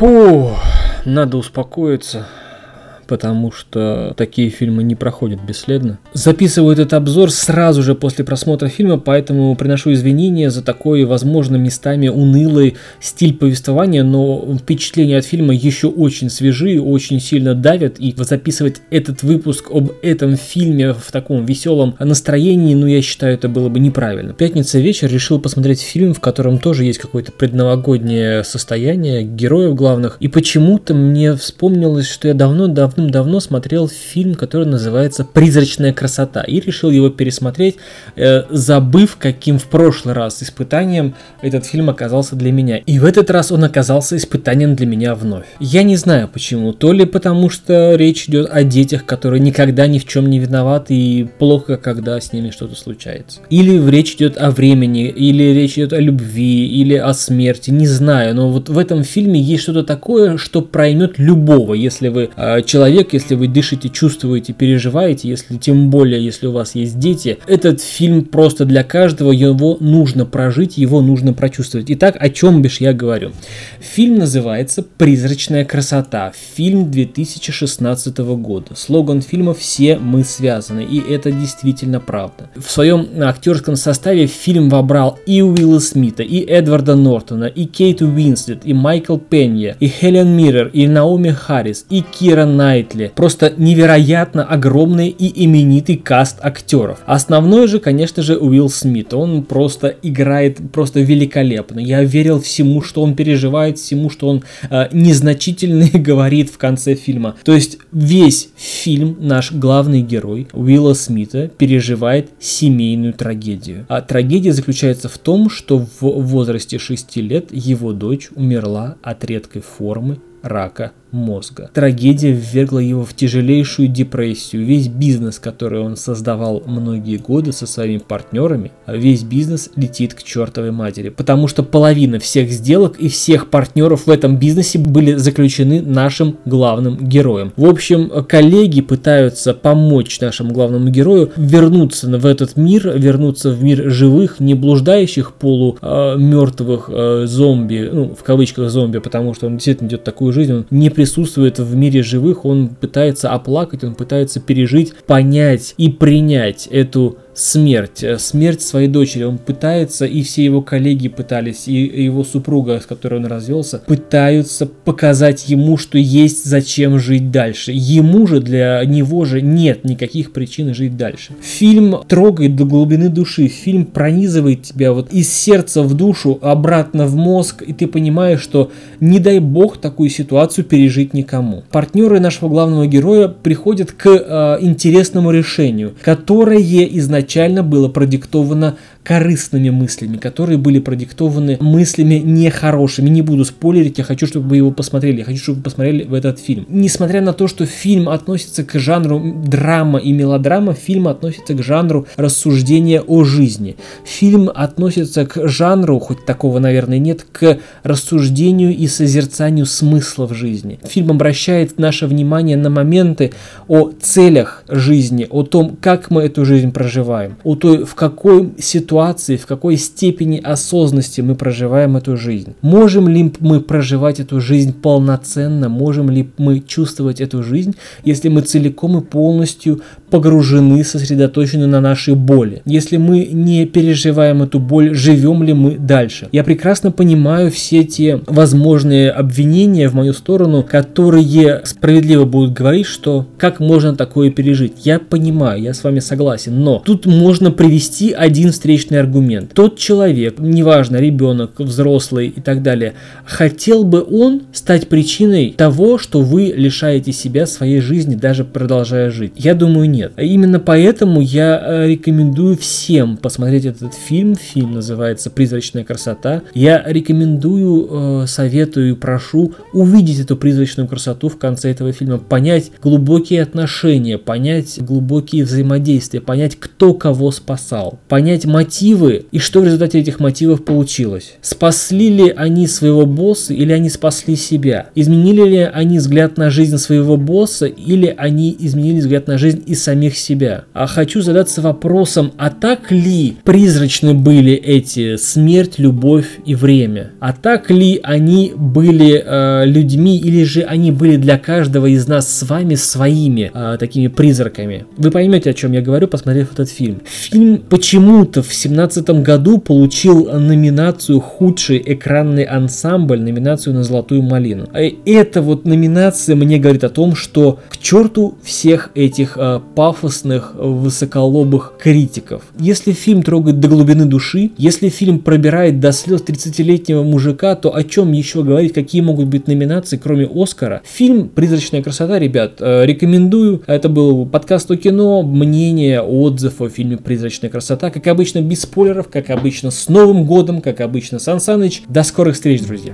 Фу, надо успокоиться потому что такие фильмы не проходят бесследно. Записываю этот обзор сразу же после просмотра фильма, поэтому приношу извинения за такой, возможно, местами унылый стиль повествования, но впечатления от фильма еще очень свежие, очень сильно давят, и записывать этот выпуск об этом фильме в таком веселом настроении, ну, я считаю, это было бы неправильно. Пятница вечер решил посмотреть фильм, в котором тоже есть какое-то предновогоднее состояние героев главных, и почему-то мне вспомнилось, что я давно-давно давным-давно смотрел фильм, который называется «Призрачная красота» и решил его пересмотреть, э, забыв, каким в прошлый раз испытанием этот фильм оказался для меня. И в этот раз он оказался испытанием для меня вновь. Я не знаю почему, то ли потому, что речь идет о детях, которые никогда ни в чем не виноваты и плохо, когда с ними что-то случается. Или речь идет о времени, или речь идет о любви, или о смерти, не знаю, но вот в этом фильме есть что-то такое, что проймет любого, если вы э, человек человек, если вы дышите, чувствуете, переживаете, если тем более, если у вас есть дети, этот фильм просто для каждого, его нужно прожить, его нужно прочувствовать. Итак, о чем бишь я говорю? Фильм называется «Призрачная красота». Фильм 2016 года. Слоган фильма «Все мы связаны», и это действительно правда. В своем актерском составе фильм вобрал и Уилла Смита, и Эдварда Нортона, и Кейт Уинслет, и Майкл Пенья, и Хелен Миррер, и Наоми Харрис, и Кира Найт, Найтли. Просто невероятно огромный и именитый каст актеров. Основной же, конечно же, Уилл Смит. Он просто играет просто великолепно. Я верил всему, что он переживает, всему, что он э, незначительно говорит в конце фильма. То есть весь фильм наш главный герой Уилла Смита переживает семейную трагедию. А трагедия заключается в том, что в возрасте 6 лет его дочь умерла от редкой формы рака мозга. Трагедия ввергла его в тяжелейшую депрессию. Весь бизнес, который он создавал многие годы со своими партнерами, а весь бизнес летит к чертовой матери. Потому что половина всех сделок и всех партнеров в этом бизнесе были заключены нашим главным героем. В общем, коллеги пытаются помочь нашему главному герою вернуться в этот мир, вернуться в мир живых, не блуждающих полумертвых э, э, зомби, ну, в кавычках зомби, потому что он действительно идет такую жизнь, он не присутствует в мире живых, он пытается оплакать, он пытается пережить, понять и принять эту смерть, э, смерть своей дочери. Он пытается, и все его коллеги пытались, и его супруга, с которой он развелся, пытаются показать ему, что есть зачем жить дальше. Ему же, для него же нет никаких причин жить дальше. Фильм трогает до глубины души, фильм пронизывает тебя вот из сердца в душу, обратно в мозг, и ты понимаешь, что не дай бог такую ситуацию пережить никому. Партнеры нашего главного героя приходят к э, интересному решению, которое изначально изначально было продиктовано корыстными мыслями, которые были продиктованы мыслями нехорошими. Не буду спойлерить, я хочу, чтобы вы его посмотрели, я хочу, чтобы вы посмотрели в этот фильм. Несмотря на то, что фильм относится к жанру драма и мелодрама, фильм относится к жанру рассуждения о жизни. Фильм относится к жанру, хоть такого, наверное, нет, к рассуждению и созерцанию смысла в жизни. Фильм обращает наше внимание на моменты о целях жизни, о том, как мы эту жизнь проживаем, о той, в какой ситуации ситуации, в какой степени осознанности мы проживаем эту жизнь. Можем ли мы проживать эту жизнь полноценно, можем ли мы чувствовать эту жизнь, если мы целиком и полностью погружены, сосредоточены на нашей боли. Если мы не переживаем эту боль, живем ли мы дальше? Я прекрасно понимаю все те возможные обвинения в мою сторону, которые справедливо будут говорить, что как можно такое пережить. Я понимаю, я с вами согласен, но тут можно привести один встречный аргумент. Тот человек, неважно, ребенок, взрослый и так далее, хотел бы он стать причиной того, что вы лишаете себя своей жизни, даже продолжая жить? Я думаю, нет нет. Именно поэтому я э, рекомендую всем посмотреть этот фильм. Фильм называется «Призрачная красота». Я рекомендую, э, советую и прошу увидеть эту призрачную красоту в конце этого фильма, понять глубокие отношения, понять глубокие взаимодействия, понять, кто кого спасал, понять мотивы и что в результате этих мотивов получилось. Спасли ли они своего босса или они спасли себя? Изменили ли они взгляд на жизнь своего босса или они изменили взгляд на жизнь и самих себя. А хочу задаться вопросом, а так ли призрачны были эти смерть, любовь и время? А так ли они были э, людьми или же они были для каждого из нас с вами своими э, такими призраками? Вы поймете, о чем я говорю, посмотрев этот фильм. Фильм почему-то в семнадцатом году получил номинацию «Худший экранный ансамбль», номинацию на «Золотую малину». И эта вот номинация мне говорит о том, что к черту всех этих э, пафосных, высоколобых критиков. Если фильм трогает до глубины души, если фильм пробирает до слез 30-летнего мужика, то о чем еще говорить, какие могут быть номинации, кроме Оскара? Фильм «Призрачная красота», ребят, э, рекомендую. Это был подкаст о кино, мнение, отзыв о фильме «Призрачная красота». Как обычно, без спойлеров, как обычно, с Новым годом, как обычно, Сан Саныч. До скорых встреч, друзья!